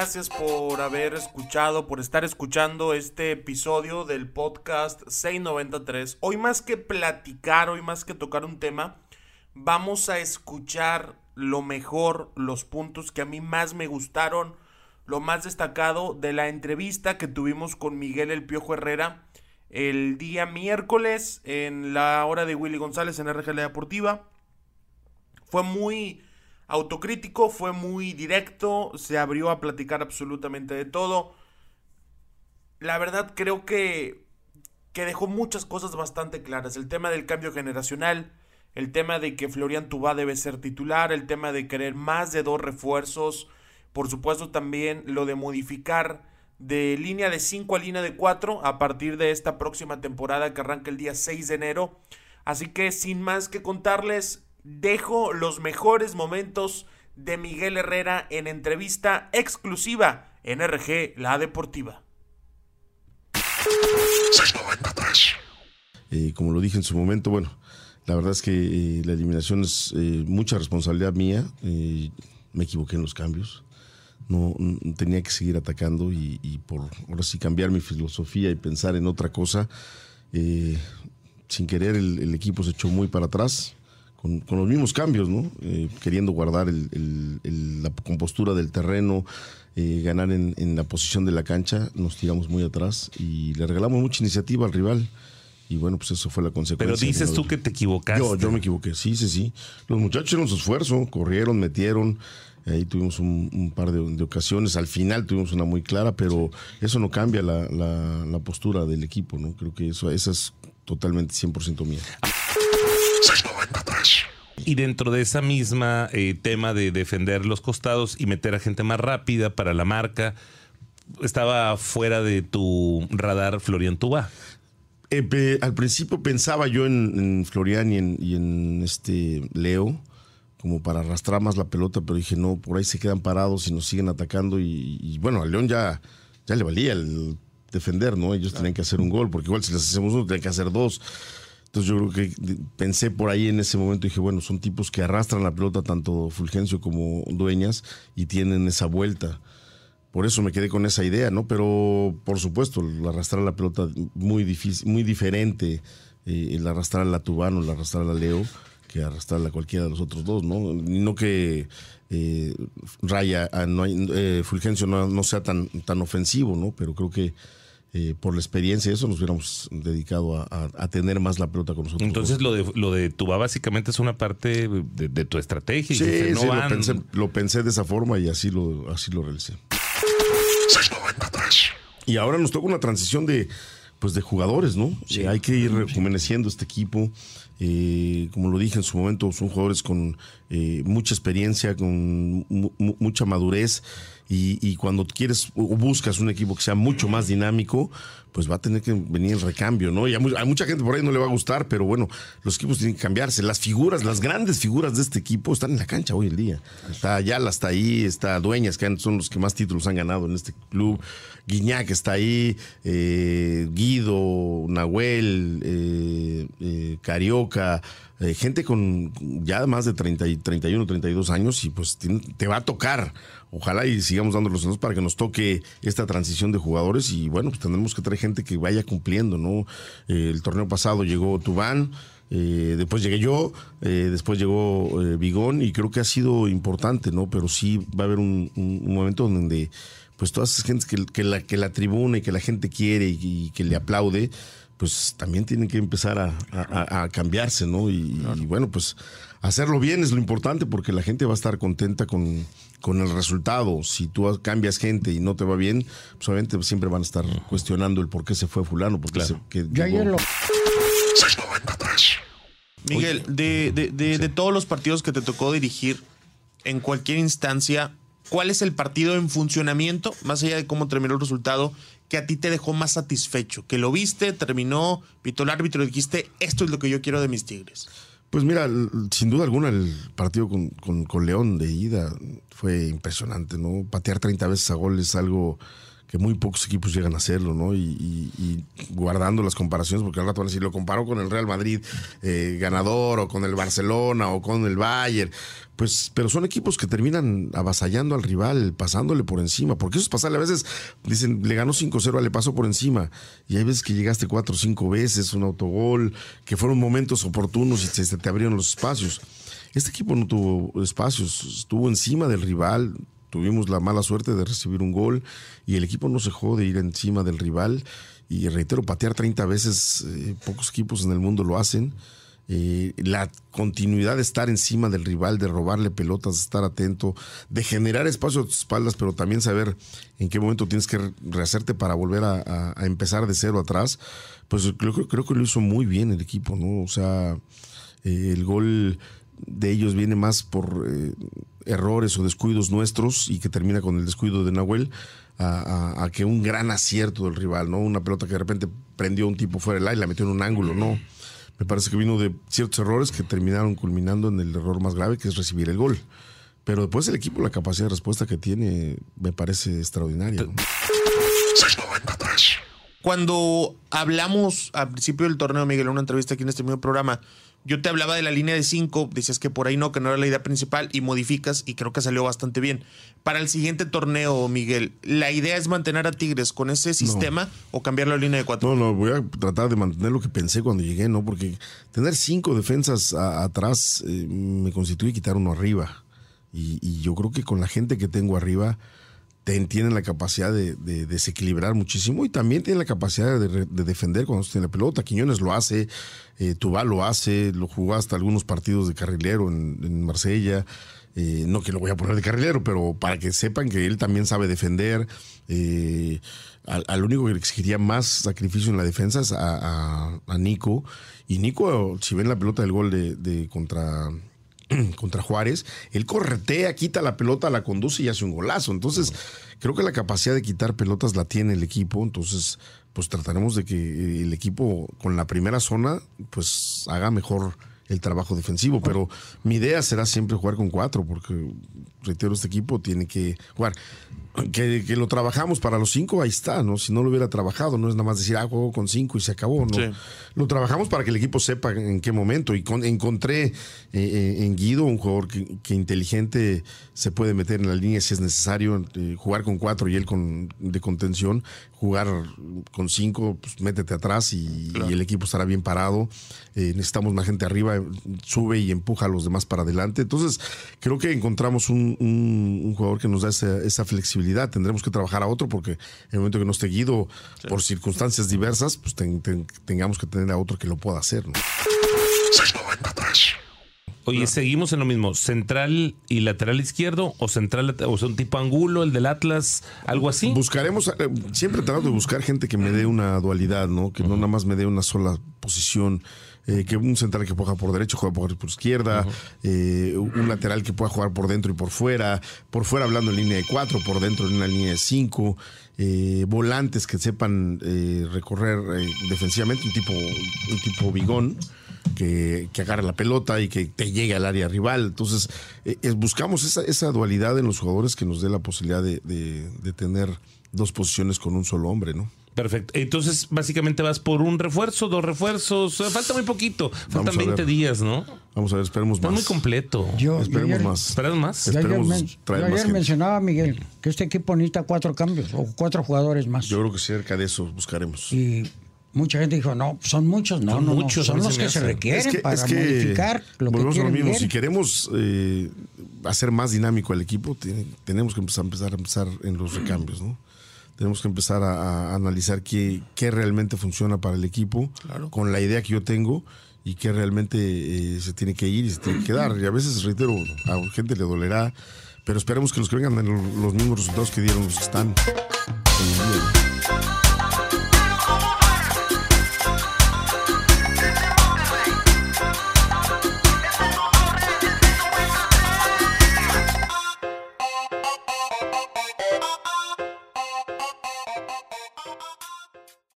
gracias por haber escuchado, por estar escuchando este episodio del podcast 693. Hoy más que platicar, hoy más que tocar un tema, vamos a escuchar lo mejor, los puntos que a mí más me gustaron, lo más destacado de la entrevista que tuvimos con Miguel El Piojo Herrera el día miércoles en la hora de Willy González en RGL Deportiva. Fue muy autocrítico, fue muy directo, se abrió a platicar absolutamente de todo. La verdad creo que, que dejó muchas cosas bastante claras. El tema del cambio generacional, el tema de que Florian Tubá debe ser titular, el tema de querer más de dos refuerzos, por supuesto también lo de modificar de línea de 5 a línea de 4 a partir de esta próxima temporada que arranca el día 6 de enero. Así que sin más que contarles, dejo los mejores momentos de Miguel Herrera en entrevista exclusiva en RG La Deportiva. Eh, como lo dije en su momento, bueno, la verdad es que eh, la eliminación es eh, mucha responsabilidad mía. me equivoqué en los cambios. No, tenía que seguir atacando y, por ahora sí cambiar mi filosofía y pensar en otra cosa. sin querer el equipo se echó muy para atrás con, los mismos cambios, ¿no? Eh, queriendo guardar la compostura del terreno, eh, ganar en, la posición de la cancha, nos tiramos muy atrás y le regalamos mucha iniciativa al rival. Y bueno, pues eso fue la consecuencia. Pero dices tú que te equivocaste. Yo, yo me equivoqué, sí, sí, sí. Los muchachos hicieron su esfuerzo, corrieron, metieron. Ahí tuvimos un, par de, ocasiones. Al final tuvimos una muy clara, pero eso no cambia la, la postura del equipo, ¿no? Creo que eso, esa es totalmente 100% mía. Y dentro de esa misma eh, tema de defender los costados y meter a gente más rápida para la marca, estaba fuera de tu radar Florian Tuba. Eh, al principio pensaba yo en, Florian y en, este Leo como para arrastrar más la pelota, pero dije, no, por ahí se quedan parados y nos siguen atacando. Y, bueno, al León ya, ya le valía el defender, ¿no? Ellos tenían que hacer un gol, porque igual si les hacemos uno, tienen que hacer dos. Entonces yo creo que pensé por ahí en ese momento y dije, bueno, son tipos que arrastran la pelota tanto Fulgencio como Dueñas y tienen esa vuelta. Por eso me quedé con esa idea, ¿no? Pero por supuesto, el arrastrar la pelota muy difícil, muy diferente, eh, el arrastrar a la Tubano, el arrastrar a la Leo, que arrastrar a cualquiera de los otros dos, ¿no? No que eh, Raya, ah, no eh, Fulgencio no, no, sea tan, tan ofensivo, ¿no? Pero creo que eh, por la experiencia eso nos hubiéramos dedicado a, tener más la pelota con nosotros. Entonces lo de lo de Tuba básicamente es una parte de, tu estrategia. Sí, lo, pensé, de esa forma y así lo, así lo realicé. Y ahora nos toca una transición de pues de jugadores, ¿no? hay que ir rejuveneciendo este equipo. Eh, como lo dije en su momento, son jugadores con eh, mucha experiencia, con mucha madurez y, cuando quieres o buscas un equipo que sea mucho más dinámico, pues va a tener que venir el recambio, ¿no? Y a, mucha gente por ahí no le va a gustar, pero bueno, los equipos tienen que cambiarse. Las figuras, las grandes figuras de este equipo están en la cancha hoy en día. Está Ayala, está ahí, está Dueñas, que son los que más títulos han ganado en este club. Guiñac está ahí, eh, Guido, Nahuel, eh, eh, Carioca, gente con ya más de 30 y 31, 32 años y pues te va a tocar ojalá y sigamos dando los para que nos toque esta transición de jugadores y bueno, pues tendremos que traer gente que vaya cumpliendo, ¿no? Eh, el torneo pasado llegó Tubán, eh, después llegué yo, eh, después llegó Bigón y creo que ha sido importante, ¿no? Pero sí va a haber un, momento donde pues todas esas gentes que, la, que la tribuna y que la gente quiere y, que le aplaude, pues también tienen que empezar a, a, ¿no? Y, y, bueno, pues hacerlo bien es lo importante porque la gente va a estar contenta con, con el resultado. Si tú cambias gente y no te va bien, pues obviamente siempre van a estar cuestionando el por qué se fue fulano. Porque se, que Miguel, de, de, de, todos los partidos que te tocó dirigir en cualquier instancia, ¿cuál es el partido en funcionamiento, más allá de cómo terminó el resultado, que a ti te dejó más satisfecho? Que lo viste, terminó, pitó el árbitro y dijiste, esto es lo que yo quiero de mis Tigres. Pues mira, sin duda alguna el partido con, con, León de ida fue impresionante, ¿no? Patear 30 veces a gol es algo que muy pocos equipos llegan a hacerlo, ¿no? Y, guardando las comparaciones, porque al rato van a decir, lo comparo con el Real Madrid eh, ganador, o con el Barcelona, o con el Bayern. Pues, pero son equipos que terminan avasallando al rival, pasándole por encima. Porque eso es pasarle. A veces dicen, le ganó 5-0, le pasó por encima. Y hay veces que llegaste 4 o 5 veces, un autogol, que fueron momentos oportunos y se te abrieron los espacios. Este equipo no tuvo espacios, estuvo encima del rival, tuvimos la mala suerte de recibir un gol y el equipo no se dejó de ir encima del rival. Y reitero, patear 30 veces, eh, pocos equipos en el mundo lo hacen. Eh, la continuidad de estar encima del rival, de robarle pelotas, de estar atento, de generar espacio a tus espaldas, pero también saber en qué momento tienes que rehacerte para volver a, empezar de cero atrás, pues creo, creo, que lo hizo muy bien el equipo, ¿no? O sea, eh, el gol de ellos viene más por eh, errores o descuidos nuestros y que termina con el descuido de Nahuel a, que un gran acierto del rival, ¿no? Una pelota que de repente prendió un tipo fuera del aire y la metió en un ángulo, ¿no? Me parece que vino de ciertos errores que terminaron culminando en el error más grave que es recibir el gol. Pero después el equipo, la capacidad de respuesta que tiene, me parece extraordinaria. Cuando hablamos al principio del torneo, Miguel, en una entrevista aquí en este mismo programa, yo te hablaba de la línea de 5, decías que por ahí no, que no era la idea principal y modificas y creo que salió bastante bien. Para el siguiente torneo, Miguel, ¿la idea es mantener a Tigres con ese sistema o cambiar la línea de 4? No, no, voy a tratar de mantener lo que pensé cuando llegué, ¿no? Porque tener cinco defensas atrás eh, me constituye quitar uno arriba. y yo creo que con la gente que tengo arriba tienen la capacidad de, desequilibrar muchísimo y también tienen la capacidad de, defender cuando tiene la pelota. Quiñones lo hace, eh, Tubal lo hace, lo jugó hasta algunos partidos de carrilero en, Marsella. Eh, no que lo voy a poner de carrilero, pero para que sepan que él también sabe defender. Eh, al, único que le exigiría más sacrificio en la defensa es a, Nico. Y Nico, si ven la pelota del gol de contra contra Juárez, él corretea, quita la pelota, la conduce y hace un golazo. Entonces, creo que la capacidad de quitar pelotas la tiene el equipo. Entonces, pues trataremos de que el equipo con la primera zona, pues haga mejor el trabajo defensivo. Pero mi idea será siempre jugar con cuatro, porque, reitero, este equipo tiene que jugar que, lo trabajamos para los cinco, ahí está, ¿no? Si no lo hubiera trabajado, no es nada más decir, ah, juego con cinco y se acabó, ¿no? Lo trabajamos para que el equipo sepa en qué momento. Y encontré eh, eh, en Guido un jugador que, inteligente se puede meter en la línea si es necesario, eh, jugar con cuatro y él con de contención, jugar con cinco, pues métete atrás y, el equipo estará bien parado. necesitamos más gente arriba, sube y empuja a los demás para adelante. Entonces, creo que encontramos un, jugador que nos da esa, esa flexibilidad Tendremos que trabajar a otro porque en el momento que no esté Guido por circunstancias diversas, pues tengamos que tener a otro que lo pueda hacer. Oye, seguimos en lo mismo, central y lateral izquierdo o central o sea, un tipo angulo, el del Atlas, algo así. Buscaremos, eh, siempre tratando de buscar gente que me dé una dualidad, ¿no? Que no nada más me dé una sola posición. Eh, que un central que pueda jugar por derecho, juega por, izquierda, eh, un lateral que pueda jugar por dentro y por fuera, por fuera hablando en línea de cuatro, por dentro en una línea de cinco, eh, volantes que sepan recorrer defensivamente, un tipo, un tipo bigón. Que, que, agarre la pelota y que te llegue al área rival. Entonces, buscamos esa, esa, dualidad en los jugadores que nos dé la posibilidad de, de tener dos posiciones con un solo hombre, ¿no? Perfecto. Entonces, básicamente vas por un refuerzo, dos refuerzos. Falta muy poquito. Faltan 20 días, ¿no? Vamos a ver, esperemos más. muy completo. Yo, esperemos más. ¿Esperamos más? Esperemos ayer, mencionaba, Miguel, que este equipo necesita cuatro cambios o cuatro jugadores más. Yo creo que cerca de eso buscaremos. Y mucha gente dijo, no, son muchos. No, son no, muchos, son los que se requieren para modificar lo que quieren lo mismo. Si queremos eh, hacer más dinámico al equipo, tenemos que empezar, empezar, empezar en los recambios, ¿no? tenemos que empezar a, analizar qué, qué, realmente funciona para el equipo, con la idea que yo tengo y qué realmente eh, se tiene que ir y se tiene que quedar. Y a veces, reitero, a gente le dolerá, pero esperemos que los que vengan den los mismos resultados que dieron los que están en el día.